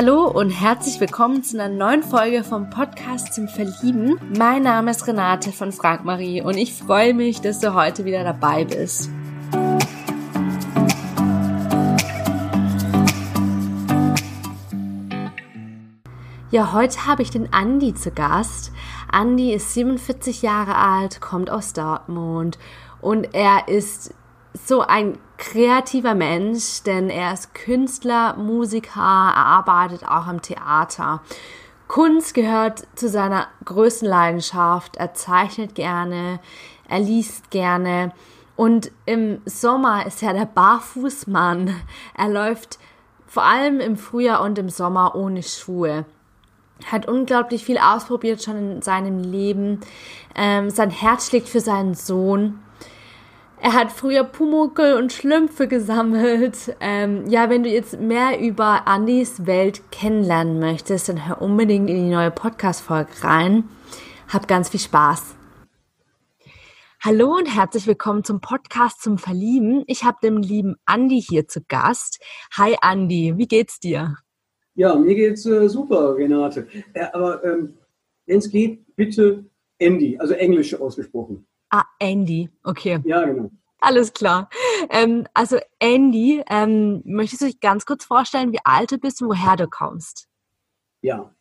Hallo und herzlich willkommen zu einer neuen Folge vom Podcast zum Verlieben. Mein Name ist Renate von Frank Marie und ich freue mich, dass du heute wieder dabei bist. Ja, heute habe ich den Andi zu Gast. Andi ist 47 Jahre alt, kommt aus Dortmund und er ist so ein kreativer Mensch, denn er ist Künstler, Musiker, er arbeitet auch am Theater. Kunst gehört zu seiner größten Leidenschaft. Er zeichnet gerne, er liest gerne und im Sommer ist er der Barfußmann. Er läuft vor allem im Frühjahr und im Sommer ohne Schuhe. Hat unglaublich viel ausprobiert schon in seinem Leben. Ähm, sein Herz schlägt für seinen Sohn er hat früher Pumuckel und Schlümpfe gesammelt. Ähm, ja, wenn du jetzt mehr über Andys Welt kennenlernen möchtest, dann hör unbedingt in die neue Podcast-Folge rein. Hab ganz viel Spaß. Hallo und herzlich willkommen zum Podcast zum Verlieben. Ich habe den lieben Andi hier zu Gast. Hi Andi, wie geht's dir? Ja, mir geht's äh, super, Renate. Äh, aber ähm, wenn es geht, bitte Andy, also Englisch ausgesprochen. Ah, Andy, okay. Ja, genau. Alles klar. Ähm, also Andy, ähm, möchtest du dich ganz kurz vorstellen, wie alt du bist und woher du kommst? Ja.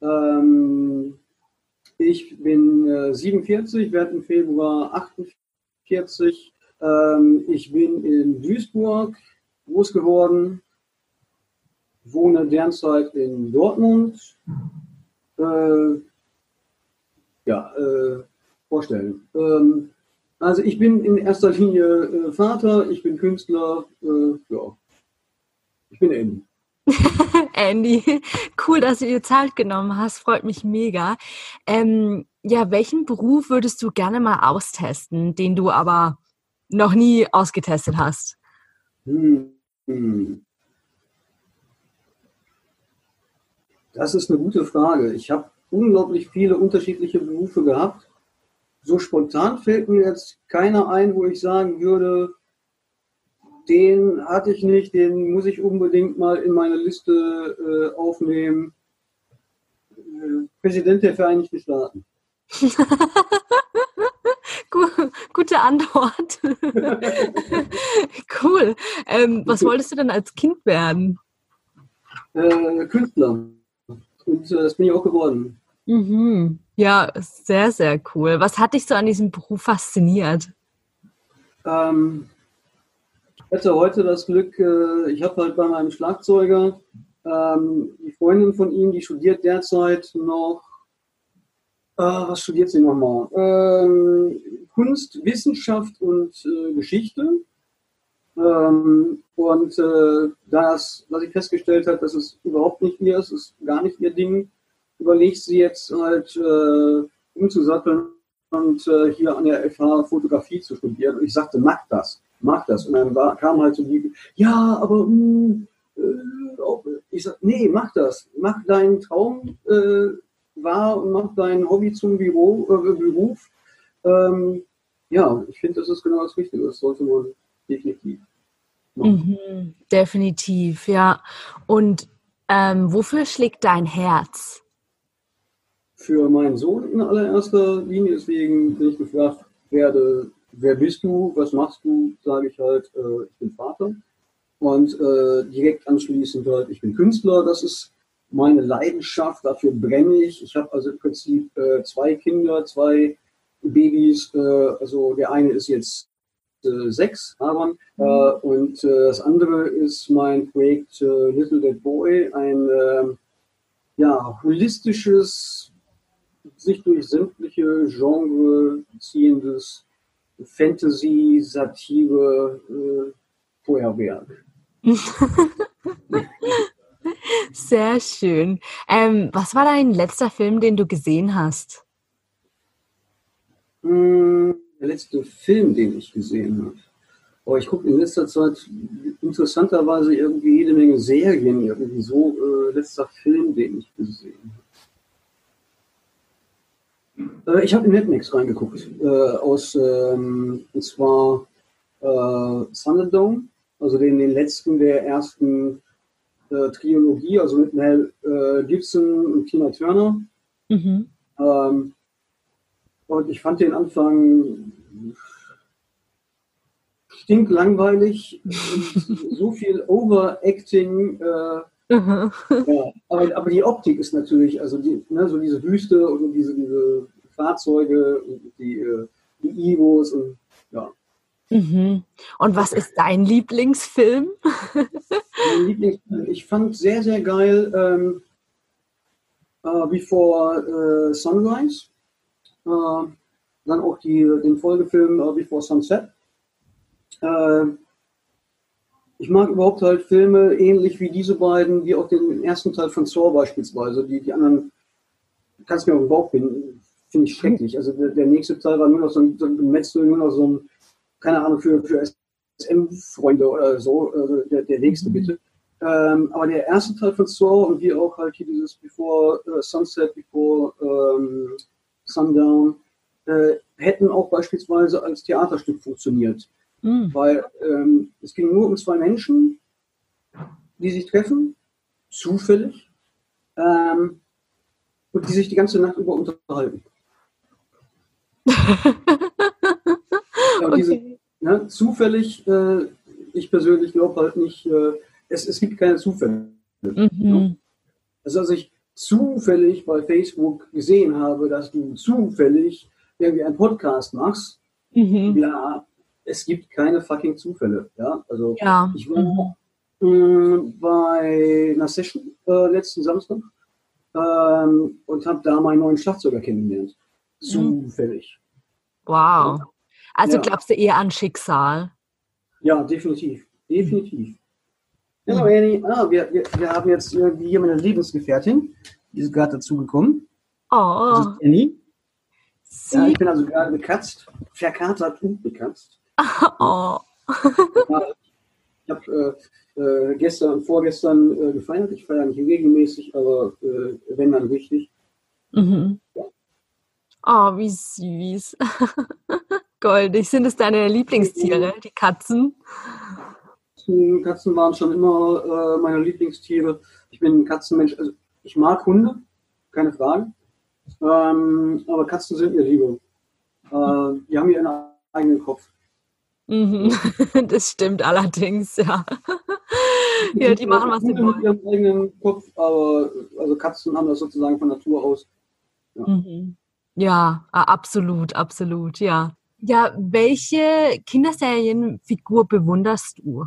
Ähm, ich bin äh, 47, werde im Februar 48. Ähm, ich bin in Duisburg groß geworden, wohne derzeit in Dortmund. Äh, ja, äh, vorstellen. Ähm, also ich bin in erster Linie äh, Vater, ich bin Künstler, äh, ja. Ich bin Andy. Andy, cool, dass du dir Zeit genommen hast, freut mich mega. Ähm, ja, welchen Beruf würdest du gerne mal austesten, den du aber noch nie ausgetestet hast? Hm, hm. Das ist eine gute Frage. Ich habe unglaublich viele unterschiedliche Berufe gehabt so spontan fällt mir jetzt keiner ein, wo ich sagen würde, den hatte ich nicht, den muss ich unbedingt mal in meine Liste äh, aufnehmen. Äh, Präsident der Vereinigten Staaten. Gute Antwort. cool. Ähm, was wolltest du denn als Kind werden? Äh, Künstler. Und äh, das bin ich auch geworden. Mhm. Ja, sehr, sehr cool. Was hat dich so an diesem Beruf fasziniert? Ähm, ich hatte heute das Glück, äh, ich habe halt bei meinem Schlagzeuger ähm, die Freundin von ihm, die studiert derzeit noch, äh, was studiert sie nochmal? Ähm, Kunst, Wissenschaft und äh, Geschichte. Ähm, und äh, das, was ich festgestellt habe, dass es überhaupt nicht ihr ist, ist gar nicht ihr Ding überlegt sie jetzt halt äh, umzusatteln und äh, hier an der FH Fotografie zu studieren. Und ich sagte, mach das, mach das. Und dann war, kam halt so die, ja, aber mh, hm, äh, ich sag, nee, mach das, mach deinen Traum äh, wahr und mach dein Hobby zum Büro, äh, Beruf. Ähm, ja, ich finde, das ist genau das Richtige. Das sollte man definitiv machen. Mhm, definitiv, ja. Und ähm, wofür schlägt dein Herz? Für meinen Sohn in allererster Linie. Deswegen, wenn ich gefragt werde, wer bist du, was machst du, sage ich halt, äh, ich bin Vater. Und äh, direkt anschließend halt, ich bin Künstler. Das ist meine Leidenschaft, dafür brenne ich. Ich habe also im Prinzip äh, zwei Kinder, zwei Babys. Äh, also der eine ist jetzt äh, sechs, Aaron, mhm. und das andere ist mein Projekt Little Dead Boy, ein äh, ja, holistisches sich durch sämtliche Genre ziehendes Fantasy, Satire, äh, Feuerwerk. Sehr schön. Ähm, was war dein letzter Film, den du gesehen hast? Hm, der letzte Film, den ich gesehen habe. Oh, ich gucke in letzter Zeit interessanterweise irgendwie jede Menge Serien, irgendwie so äh, letzter Film, den ich gesehen habe. Äh, ich habe in Netflix reingeguckt, äh, aus, ähm, und zwar äh, Thunderdome, also den, den letzten der ersten äh, Trilogie, also mit Mel äh, Gibson und Tina Turner. Mhm. Ähm, und ich fand den Anfang stinklangweilig, so viel Overacting. Äh, mhm. ja, aber, aber die Optik ist natürlich, also die, ne, so diese Wüste und diese, diese Fahrzeuge und die, äh, die Igos und ja. Mhm. Und was ist dein Lieblingsfilm? mein Lieblingsfilm, ich fand sehr, sehr geil ähm, uh, Before uh, Sunrise. Uh, dann auch die, den Folgefilm Before Sunset. Ich mag überhaupt halt Filme ähnlich wie diese beiden, wie auch den ersten Teil von Saw beispielsweise. Die, die anderen kannst mir auf den Bauch finden, finde ich schrecklich. Also der, der, nächste Teil war nur noch so ein, so ein Gemetzel, nur noch so ein keine Ahnung, für, für SM-Freunde oder so, also der, der nächste mhm. bitte. Ähm, aber der erste Teil von Saw und wie auch halt hier dieses Before uh, Sunset, Before ähm, Sundown, äh, hätten auch beispielsweise als Theaterstück funktioniert. Mhm. Weil ähm, es ging nur um zwei Menschen, die sich treffen, zufällig, ähm, und die sich die ganze Nacht über unterhalten. Ja, okay. diese, ne, zufällig, äh, ich persönlich glaube halt nicht, äh, es, es gibt keine Zufälle. Mhm. Ne? Also, als ich zufällig bei Facebook gesehen habe, dass du zufällig irgendwie einen Podcast machst, mhm. ja, es gibt keine fucking Zufälle. Ja, also ja. ich war mhm. bei einer Session äh, letzten Samstag ähm, und habe da meinen neuen Schlagzeuger kennengelernt. Mhm. Zufällig. Wow. Also ja. glaubst du eher an Schicksal? Ja, definitiv. Definitiv. Ja, mhm. Annie, ah, wir, wir, wir haben jetzt irgendwie hier meine Lebensgefährtin, die ist gerade dazugekommen. Oh. Das ist Annie. Ja, ich bin also gerade bekatzt, verkatert und bekatzt. Oh. ich habe äh, äh, gestern und vorgestern äh, gefeiert. Ich feiere nicht regelmäßig, aber äh, wenn dann richtig. Mhm. Ja. Oh, wie süß. Goldig. Sind es deine Lieblingstiere, die Katzen? Katzen waren schon immer äh, meine Lieblingstiere. Ich bin ein Katzenmensch. Also ich mag Hunde, keine Frage. Ähm, aber Katzen sind mir lieber. Äh, die haben ihren eigenen Kopf. Mhm. Das stimmt allerdings, ja. ja, die machen was sie wollen. ihren eigenen Kopf, aber also Katzen haben das sozusagen von Natur aus. Ja, mhm. ja absolut, absolut, ja. Ja, welche Kinderserienfigur bewunderst du?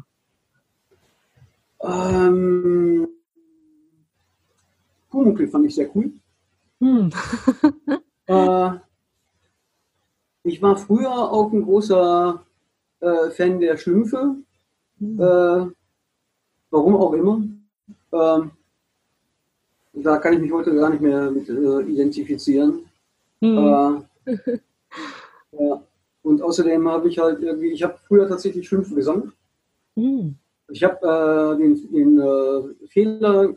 Ähm, Pumuckl fand ich sehr cool. Hm. äh, ich war früher auch ein großer äh, Fan der Schlümpfe. Hm. Äh, warum auch immer. Ähm, da kann ich mich heute gar nicht mehr mit äh, identifizieren. Hm. Äh, ja. Und außerdem habe ich halt irgendwie, ich habe früher tatsächlich Schimpfe gesammelt. Mhm. Ich habe äh, den, den äh, Fehler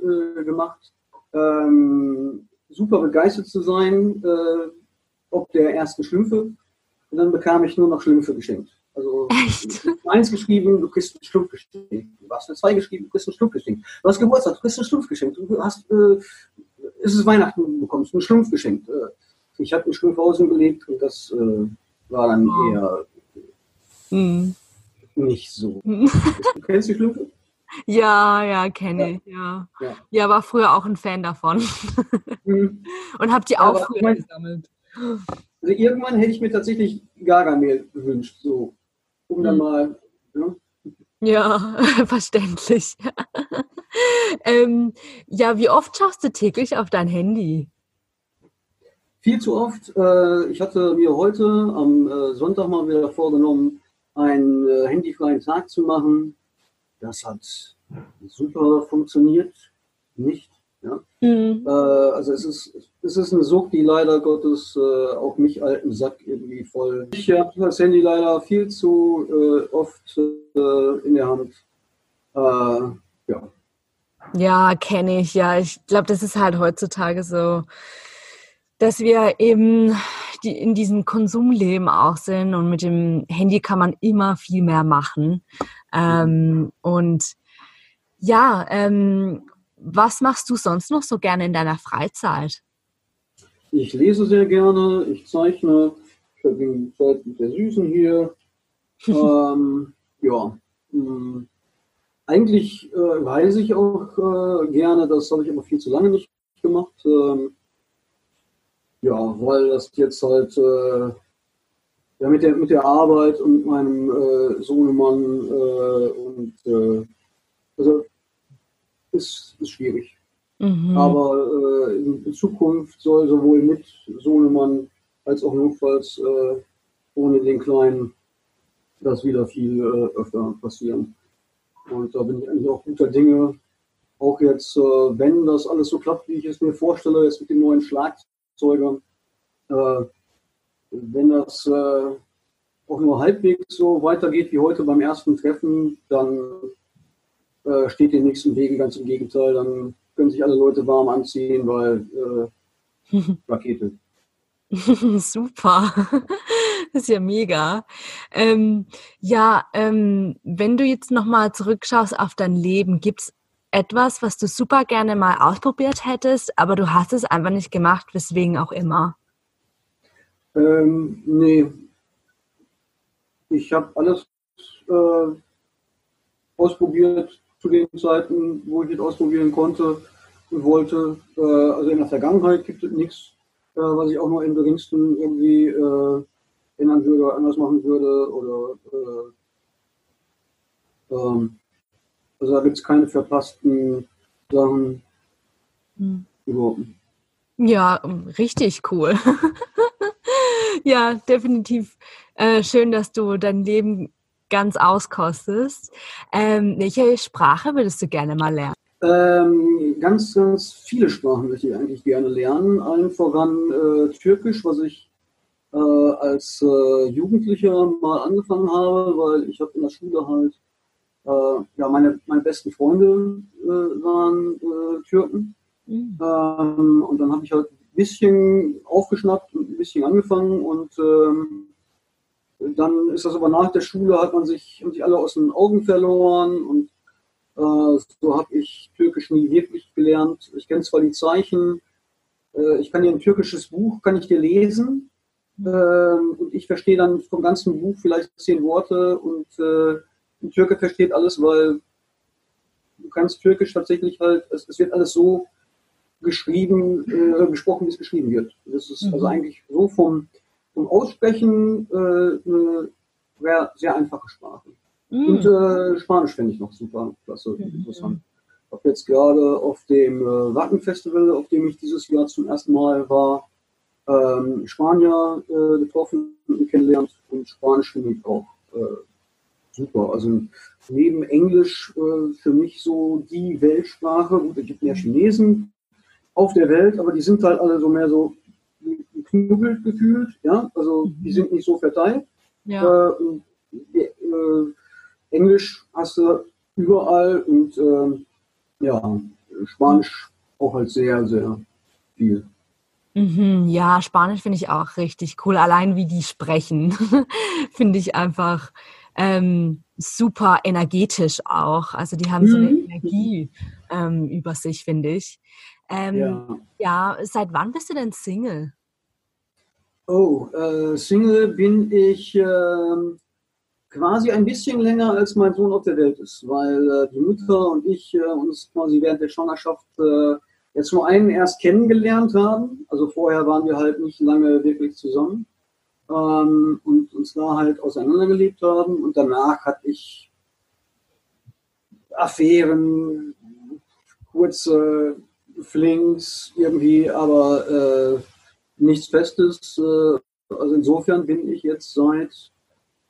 gemacht, ähm, super begeistert zu sein, ob der ersten Schlümpfe. Und dann bekam ich nur noch Schlümpfe geschenkt. Also Echt? du hast eins geschrieben, du kriegst einen Schlumpf geschenkt. Du hast eine zwei geschrieben, du kriegst einen Schlumpf geschenkt. Du hast Geburtstag, du kriegst einen Schlumpf geschenkt. Du hast, äh, es ist Weihnachten, du bekommst einen Schlumpf geschenkt. Äh, ich habe einen Schlumpfhausen gelegt und das äh, war dann eher hm. nicht so. Hm. Du kennst die Schlümpfe? Ja, ja, kenne ich. Ja. ja. Ja. war früher auch ein Fan davon. Mhm. Und hab die auch Aber früher gesammelt. Also irgendwann hätte ich mir tatsächlich Gargamel gewünscht, so, um dann hm. mal. Ne? Ja, verständlich. ähm, ja, wie oft schaust du täglich auf dein Handy? Viel zu oft. Äh, ich hatte mir heute am äh, Sonntag mal wieder vorgenommen, einen äh, handyfreien Tag zu machen. Das hat super funktioniert. Nicht. Ja? Mhm. also es ist, es ist eine Sucht, die leider Gottes auch mich alten Sack irgendwie voll. Ich habe das Handy leider viel zu oft in der Hand. ja. Ja, kenne ich, ja. Ich glaube, das ist halt heutzutage so dass wir eben die, in diesem Konsumleben auch sind und mit dem Handy kann man immer viel mehr machen. Ähm, und ja, ähm, was machst du sonst noch so gerne in deiner Freizeit? Ich lese sehr gerne, ich zeichne, ich verbringe Zeit mit der Süßen hier. ähm, ja, mh, hm, eigentlich äh, reise ich auch äh, gerne, das habe ich aber viel zu lange nicht gemacht. Ähm, ja, weil das jetzt halt äh, ja, mit, der, mit der Arbeit und meinem äh, Sohnemann äh, und äh, also ist, ist schwierig. Mhm. Aber äh, in, in, Zukunft soll sowohl mit Sohnemann als auch notfalls äh, ohne den Kleinen das wieder viel äh, öfter passieren. Und da bin ich eigentlich auch guter Dinge. Auch jetzt, äh, wenn das alles so klappt, wie ich es mir vorstelle, jetzt mit dem neuen Schlagzeuger, äh, wenn das äh, auch nur halbwegs so weitergeht wie heute beim ersten Treffen, dann äh, steht den nächsten Wegen ganz im Gegenteil. Dann können sich alle Leute warm anziehen, weil äh, Rakete. Super, das ist ja mega. Ähm, ja, ähm, wenn du jetzt nochmal zurückschaust auf dein Leben, gibt es etwas, was du super gerne mal ausprobiert hättest, aber du hast es einfach nicht gemacht, weswegen auch immer? Ähm, nee. Ich habe alles äh, ausprobiert zu den Zeiten, wo ich es ausprobieren konnte und wollte. Äh, also in der Vergangenheit gibt es nichts, äh, was ich auch nur im geringsten irgendwie äh, ändern würde oder anders machen würde. Oder äh, ähm, also da gibt es keine verpassten Sachen. Hm. Überhaupt Ja, richtig cool. ja, definitiv äh, schön, dass du dein Leben ganz auskostest. Ähm, welche Sprache würdest du gerne mal lernen? Ähm, ganz, ganz viele Sprachen möchte ich eigentlich gerne lernen. Allen voran äh, Türkisch, was ich äh, als äh, Jugendlicher mal angefangen habe, weil ich habe in der Schule halt, äh, ja, meine, meine besten Freunde äh, waren äh, Türken. Mhm. Ähm, und dann habe ich halt ein bisschen aufgeschnappt und ein bisschen angefangen und ähm, dann ist das aber nach der Schule, hat man sich, haben sich alle aus den Augen verloren und äh, so habe ich Türkisch nie wirklich gelernt. Ich kenne zwar die Zeichen, äh, ich kann dir ein türkisches Buch, kann ich dir lesen ähm, und ich verstehe dann vom ganzen Buch vielleicht zehn Worte und äh, ein Türke versteht alles, weil du kannst Türkisch tatsächlich halt, es, es wird alles so geschrieben, äh, gesprochen, wie es geschrieben wird. Das ist also mhm. also eigentlich so vom, vom Aussprechen äh, eine sehr, einfache Sprache. Mhm. Und äh, Spanisch finde ich noch super klasse, mhm. interessant. Ich habe jetzt gerade auf dem äh, Wacken-Festival, auf dem ich dieses Jahr zum ersten Mal war, ähm, Spanier äh, getroffen und kennengelernt und Spanisch finde ich auch äh, super. Also neben Englisch äh, für mich so die Weltsprache. Gut, es gibt mehr Chinesen auf der Welt, aber die sind halt alle so mehr so geknubbelt gefühlt, ja, also die mhm. sind nicht so verteilt. Ja. Äh, äh, Englisch hast du überall und äh, ja, Spanisch auch halt sehr, sehr viel. Mhm, ja, Spanisch finde ich auch richtig cool. Allein wie die sprechen, finde ich einfach ähm, super energetisch auch. Also die haben so eine mhm. Energie ähm, über sich, finde ich. Ähm, ja. ja. seit wann bist du denn Single? Oh, äh, Single bin ich äh, quasi ein bisschen länger, als mein Sohn auf der Welt ist, weil äh, die Mutter und ich äh, uns quasi während der Schwangerschaft äh, jetzt nur einen erst kennengelernt haben. Also vorher waren wir halt nicht lange wirklich zusammen ähm, und uns da halt auseinandergelebt haben. Und danach hatte ich Affären, kurze Flings irgendwie, aber äh, nichts Festes. Äh, also insofern bin ich jetzt seit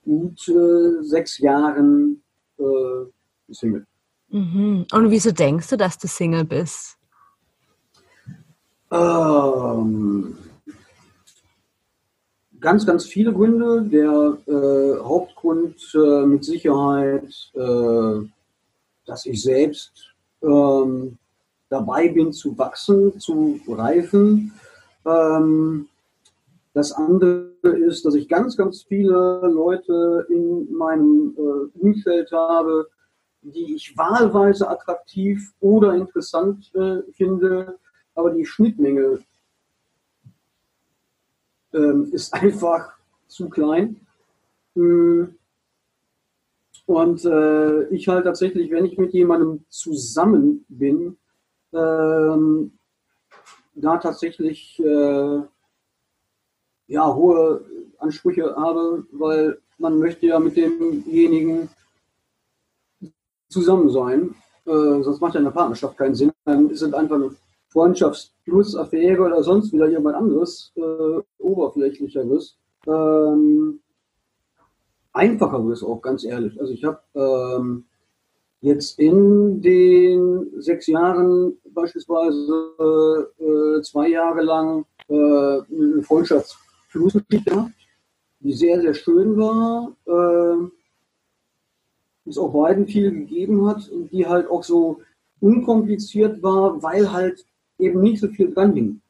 gut äh, sechs Jahren äh, Single. Mhm. Und wieso denkst du, dass du Single bist? Ähm, ganz, ganz viele Gründe. Der äh, Hauptgrund äh, mit Sicherheit, äh, dass ich selbst ähm, dabei bin zu wachsen, zu reifen. Ähm, das andere ist, dass ich ganz, ganz viele Leute in meinem äh, Umfeld habe, die ich wahlweise attraktiv oder interessant äh, finde, aber die Schnittmenge ähm, ist einfach zu klein. Hm. Und äh, ich halt tatsächlich, wenn ich mit jemandem zusammen bin, ähm, da tatsächlich äh, ja, hohe Ansprüche habe, weil man möchte ja mit demjenigen zusammen sein. Äh, sonst macht ja eine Partnerschaft keinen Sinn. Dann ist es einfach eine Freundschaft plus Affäre oder sonst wieder jemand anderes, äh, oberflächlicheres. Ähm, einfacheres auch, ganz ehrlich. Also ich habe ähm, jetzt in den sechs Jahren beispielsweise äh, zwei Jahre lang äh, eine Freundschaftsflussgeschichte gehabt, die sehr, sehr schön war, äh, es auch beiden viel gegeben hat und die halt auch so unkompliziert war, weil halt eben nicht so viel dran hing.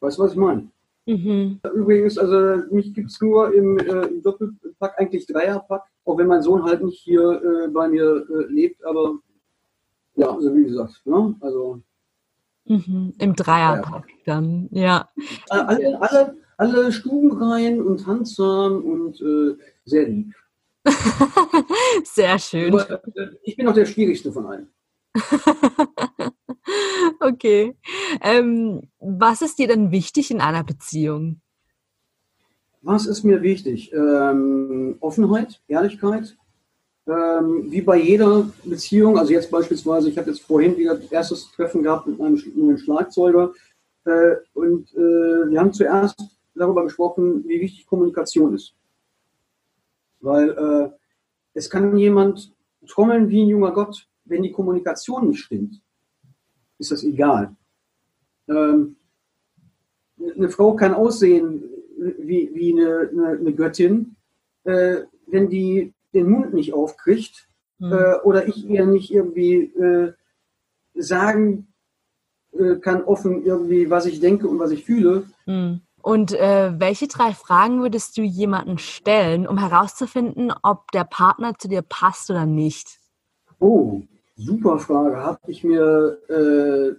Weißt du, was ich meine? Mhm. Übrigens, also mich gibt es nur im, äh, im, Doppelpack, eigentlich Dreierpack, auch wenn mein Sohn halt nicht hier äh, bei mir äh, lebt, aber ja, also wie gesagt, ne? also mhm. im Dreierpack ja. dann, ja. Alle, alle, alle stubenrein und handsam und äh, sehr lieb. sehr schön. Aber, äh, ich bin auch der schwierigste von allen. okay. Ähm, was ist dir denn wichtig in einer Beziehung? Was ist mir wichtig? Ähm, Offenheit, Ehrlichkeit. Ähm, wie bei jeder Beziehung, also jetzt beispielsweise, ich habe jetzt vorhin wieder das erste Treffen gehabt mit einem, mit einem Schlagzeuger äh, und äh, wir haben zuerst darüber gesprochen, wie wichtig Kommunikation ist. Weil äh, es kann jemand trommeln wie ein junger Gott, wenn die Kommunikation nicht stimmt, ist das egal. Ähm, eine Frau kann aussehen wie, wie eine, eine, eine Göttin, äh, wenn die den Mund nicht aufkriegt mhm. äh, oder ich ihr nicht irgendwie äh, sagen äh, kann offen irgendwie, was ich denke und was ich fühle. Mhm. Und äh, welche drei Fragen würdest du jemanden stellen, um herauszufinden, ob der Partner zu dir passt oder nicht? Oh, super Frage. Habe ich mir äh,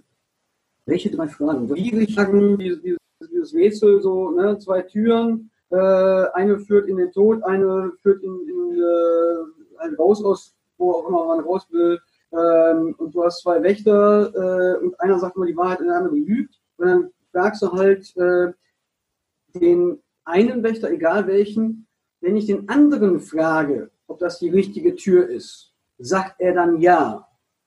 welche drei Fragen? Schwierig sagen, dieses, dieses Rätsel, so ne, zwei Türen, äh, eine führt in den Tod, eine führt in, in äh, raus aus, wo auch immer man raus will. Ähm, und du hast zwei Wächter äh, und einer sagt immer die Wahrheit und der andere lügt. Und dann fragst du halt äh, den einen Wächter, egal welchen, wenn ich den anderen frage, ob das die richtige Tür ist, sagt er dann ja.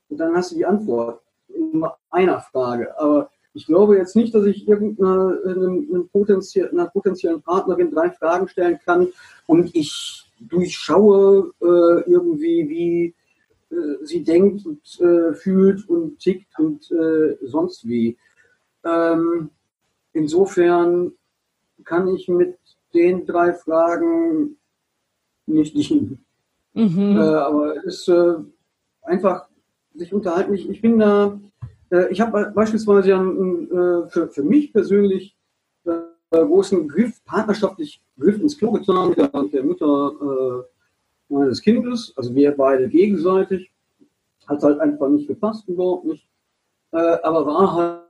Und dann hast du die Antwort in einer Frage. Aber ich glaube jetzt nicht, dass ich irgendeiner einer potenziellen Partnerin drei Fragen stellen kann und ich durchschaue äh, irgendwie, wie äh, sie denkt und äh, fühlt und tickt und äh, sonst wie. Ähm, insofern kann ich mit den drei Fragen nicht dienen. Mhm. Äh, aber es ist äh, einfach sich unterhalten. Ich, ich bin da, ich habe beispielsweise ja äh, für, für mich persönlich äh, großen Griff, partnerschaftlich Griff ins Klo getan mit der, der Mutter äh, meines Kindes, also wir beide gegenseitig. Hat halt einfach nicht gepasst, überhaupt nicht. Äh, aber war halt,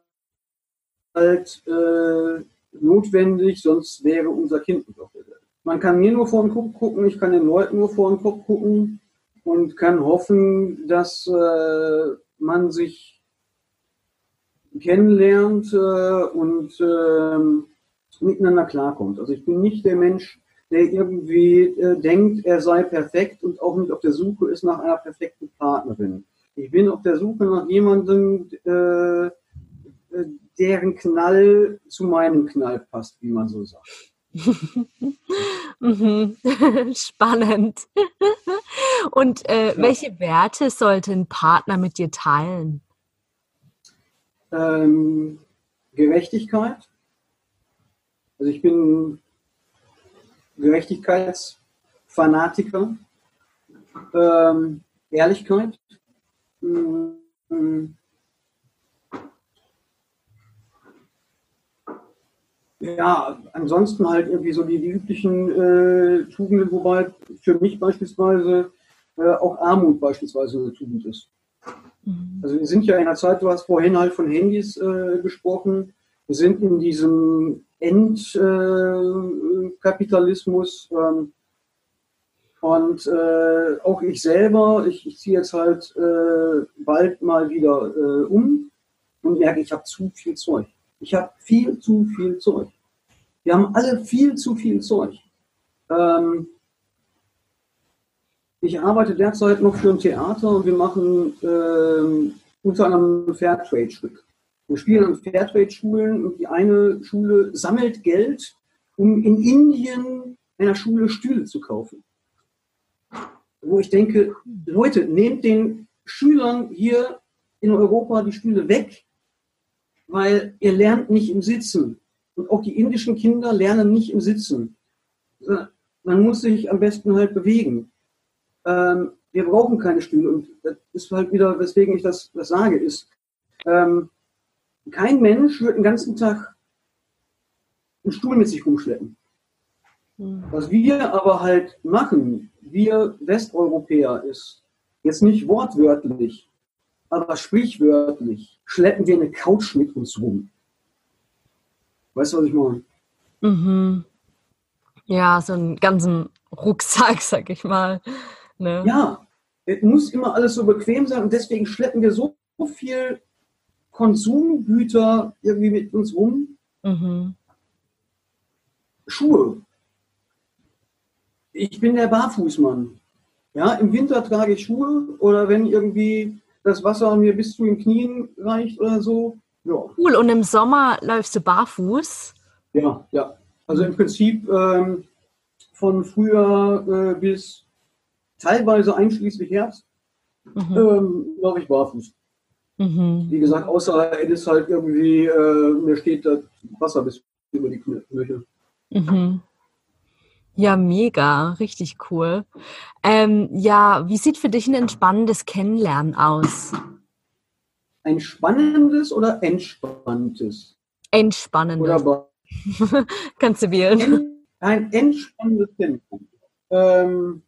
halt äh, notwendig, sonst wäre unser Kind nicht auf der. Man kann mir nur vor den Kopf gucken, ich kann den Leuten nur vor den Kopf gucken und kann hoffen, dass äh, man sich kennenlernt äh, und äh, miteinander klarkommt. Also ich bin nicht der Mensch, der irgendwie äh, denkt, er sei perfekt und auch nicht auf der Suche ist nach einer perfekten Partnerin. Ich bin auf der Suche nach jemandem, äh, deren Knall zu meinem Knall passt, wie man so sagt. Mhm. Spannend. Und äh, ja. welche Werte sollte ein Partner mit dir teilen? Ähm, Gerechtigkeit. Also ich bin Gerechtigkeitsfanatiker. Ähm, Ehrlichkeit. Ähm, Ja, ansonsten halt irgendwie so die, die üblichen äh, Tugenden, wobei für mich beispielsweise äh, auch Armut beispielsweise eine Tugend ist. Also wir sind ja in einer Zeit, du hast vorhin halt von Handys äh, gesprochen, wir sind in diesem Endkapitalismus äh, ähm, und äh, auch ich selber, ich, ich ziehe jetzt halt äh, bald mal wieder äh, um und merke, ich habe zu viel Zeug. Ich habe viel zu viel Zeug. Wir haben alle viel zu viel Zeug. Ähm, ich arbeite derzeit noch für ein Theater und wir machen ähm, unter anderem Fairtrade-Stück. Wir spielen an Fairtrade-Schulen und die eine Schule sammelt Geld, um in Indien einer Schule Stühle zu kaufen. Wo ich denke, Leute, nehmt den Schülern hier in Europa die Stühle weg, weil ihr lernt nicht im Sitzen. Und auch die indischen Kinder lernen nicht im Sitzen. Man muss sich am besten halt bewegen. Ähm, wir brauchen keine Stühle. Und das ist halt wieder, weswegen ich das, das sage, ist, ähm, kein Mensch wird den ganzen Tag einen Stuhl mit sich rumschleppen. Hm. Was wir aber halt machen, wir Westeuropäer, ist jetzt nicht wortwörtlich, aber sprichwörtlich schleppen wir eine Couch mit uns rum. Weißt du, was ich meine? Mhm. Ja, so einen ganzen Rucksack, sag ich mal. Ne? Ja, es muss immer alles so bequem sein und deswegen schleppen wir so viel Konsumgüter irgendwie mit uns rum. Mhm. Schuhe. Ich bin der Barfußmann. Ja, im Winter trage ich Schuhe oder wenn irgendwie das Wasser mir bis zu den Knien reicht oder so. Ja. Cool, und im Sommer läufst du barfuß? Ja, ja. Also im Prinzip ähm, von Frühjahr äh, bis teilweise einschließlich Herbst, mhm. ähm, laufe ich barfuß. Mhm. Wie gesagt, außer es ist halt irgendwie, äh, mir steht das Wasser bis über die Knöchel. Mhm. Ja, mega, richtig cool. Ähm, ja, wie sieht für dich ein entspannendes Kennenlernen aus? Ein spannendes oder entspanntes? Entspannendes. Oder Kannst du wählen. Ein entspannendes Kennenlernen. Ähm,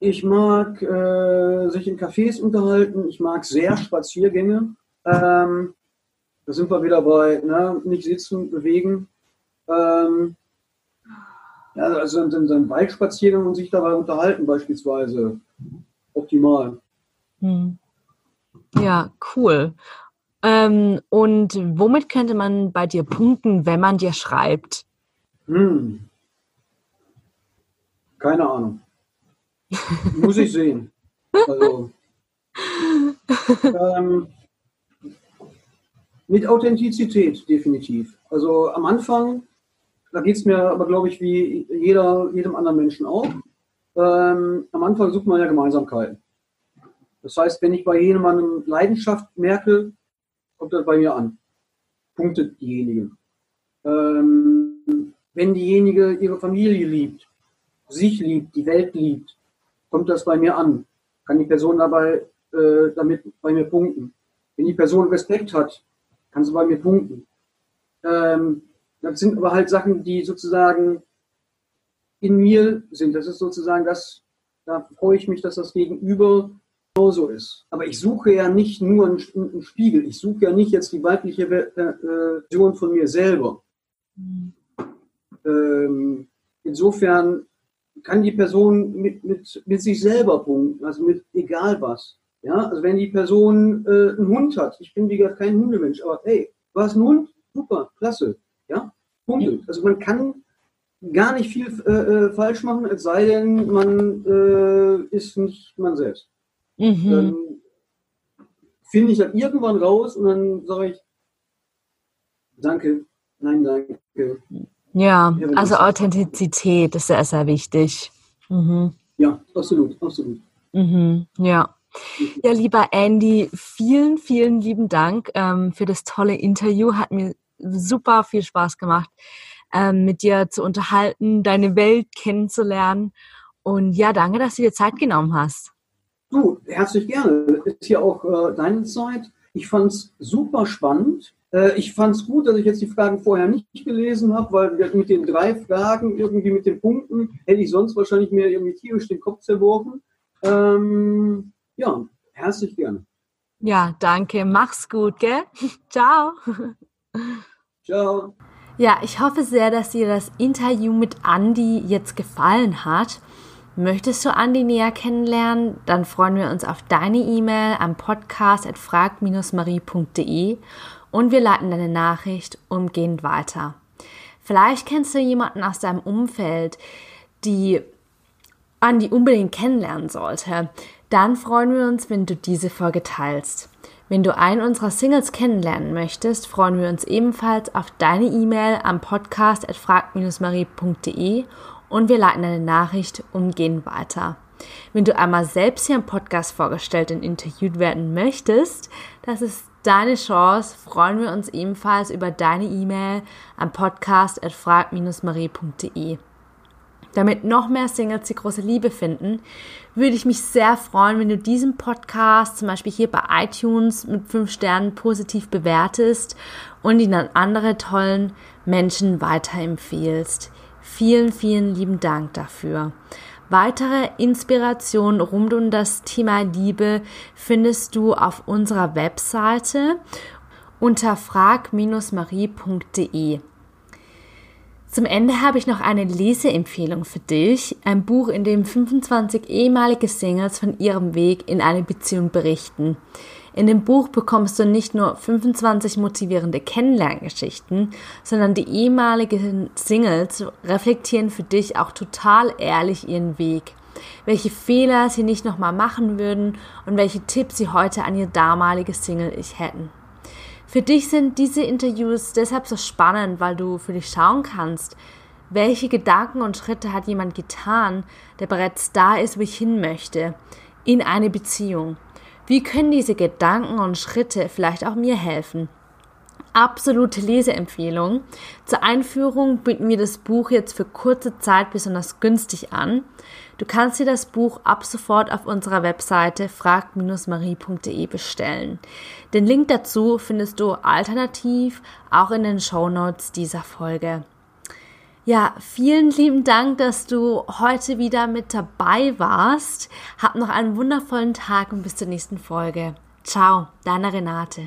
ich mag äh, sich in Cafés unterhalten. Ich mag sehr Spaziergänge. Ähm, da sind wir wieder bei ne? nicht sitzen, bewegen. Ähm, ja, also in, in einem Waldspaziergang und sich dabei unterhalten beispielsweise. Optimal. Hm. Ja, cool. Ähm, und womit könnte man bei dir punkten, wenn man dir schreibt? Hm. Keine Ahnung. Muss ich sehen. Also, ähm, mit Authentizität, definitiv. Also am Anfang da geht es mir aber, glaube ich, wie jeder, jedem anderen Menschen auch. Ähm, am Anfang sucht man ja Gemeinsamkeiten. Das heißt, wenn ich bei jemandem Leidenschaft merke, kommt das bei mir an. Punktet diejenige. Ähm, wenn diejenige ihre Familie liebt, sich liebt, die Welt liebt, kommt das bei mir an. Kann die Person dabei äh, damit bei mir punkten. Wenn die Person Respekt hat, kann sie bei mir punkten. Ähm, das sind aber halt Sachen, die sozusagen in mir sind. Das ist sozusagen das, da freue ich mich, dass das Gegenüber so ist. Aber ich suche ja nicht nur einen, einen Spiegel. Ich suche ja nicht jetzt die weibliche äh, äh, Version von mir selber. Mhm. Ähm, insofern kann die Person mit, mit, mit sich selber punkten, also mit egal was. Ja, also wenn die Person äh, einen Hund hat, ich bin wie gesagt kein Hundemensch, aber hey, du hast einen Hund, super, klasse. Ja, Punkte. Also man kann gar nicht viel äh, äh, falsch machen, es sei denn, man äh, ist nicht man selbst. Mhm. Dann finde ich das irgendwann raus und dann sage ich, danke, nein, danke. Ja, also Authentizität ist sehr, sehr wichtig. Mhm. Ja, absolut, absolut. Mhm, ja. Ja, lieber Andy, vielen, vielen lieben Dank ähm, für das tolle Interview. Hat mir super viel Spaß gemacht, ähm, mit dir zu unterhalten, deine Welt kennenzulernen. Und ja, danke, dass du dir Zeit genommen hast. Du, herzlich gerne. Ist hier auch äh, deine Zeit. Ich fand es super spannend. Äh, ich fand es gut, dass ich jetzt die Fragen vorher nicht gelesen habe, weil mit den drei Fragen, irgendwie mit den Punkten, hätte ich sonst wahrscheinlich mir irgendwie tierisch den Kopf zerworfen. Ähm, ja, herzlich gerne. Ja, danke. Mach's gut, gell? Ciao. Ciao. Ja, ich hoffe sehr, dass dir das Interview mit Andy jetzt gefallen hat. Möchtest du Andi näher kennenlernen? Dann freuen wir uns auf deine E-Mail am podcast.frag-marie.de und wir leiten deine Nachricht umgehend weiter. Vielleicht kennst du jemanden aus deinem Umfeld, die Andi unbedingt kennenlernen sollte. Dann freuen wir uns, wenn du diese Folge teilst. Wenn du einen unserer Singles kennenlernen möchtest, freuen wir uns ebenfalls auf deine E-Mail am podcast.frag-marie.de und wir leiten eine Nachricht umgehend weiter. Wenn du einmal selbst hier im Podcast vorgestellt und interviewt werden möchtest, das ist deine Chance. Freuen wir uns ebenfalls über deine E-Mail am podcast.frag-marie.de. Damit noch mehr Singles die große Liebe finden, würde ich mich sehr freuen, wenn du diesen Podcast zum Beispiel hier bei iTunes mit fünf Sternen positiv bewertest und ihn an andere tollen Menschen weiterempfehlst. Vielen, vielen lieben Dank dafür. Weitere Inspirationen rund um das Thema Liebe findest du auf unserer Webseite unter frag-marie.de. Zum Ende habe ich noch eine Leseempfehlung für dich. Ein Buch, in dem 25 ehemalige Singles von ihrem Weg in eine Beziehung berichten. In dem Buch bekommst du nicht nur 25 motivierende Kennenlerngeschichten, sondern die ehemaligen Singles reflektieren für dich auch total ehrlich ihren Weg. Welche Fehler sie nicht nochmal machen würden und welche Tipps sie heute an ihr damaliges Single-Ich hätten. Für dich sind diese Interviews deshalb so spannend, weil du für dich schauen kannst, welche Gedanken und Schritte hat jemand getan, der bereits da ist, wo ich hin möchte, in eine Beziehung. Wie können diese Gedanken und Schritte vielleicht auch mir helfen? Absolute Leseempfehlung. Zur Einführung bieten wir das Buch jetzt für kurze Zeit besonders günstig an. Du kannst dir das Buch ab sofort auf unserer Webseite frag-marie.de bestellen. Den Link dazu findest du alternativ auch in den Show Notes dieser Folge. Ja, vielen lieben Dank, dass du heute wieder mit dabei warst. Hab noch einen wundervollen Tag und bis zur nächsten Folge. Ciao, deine Renate.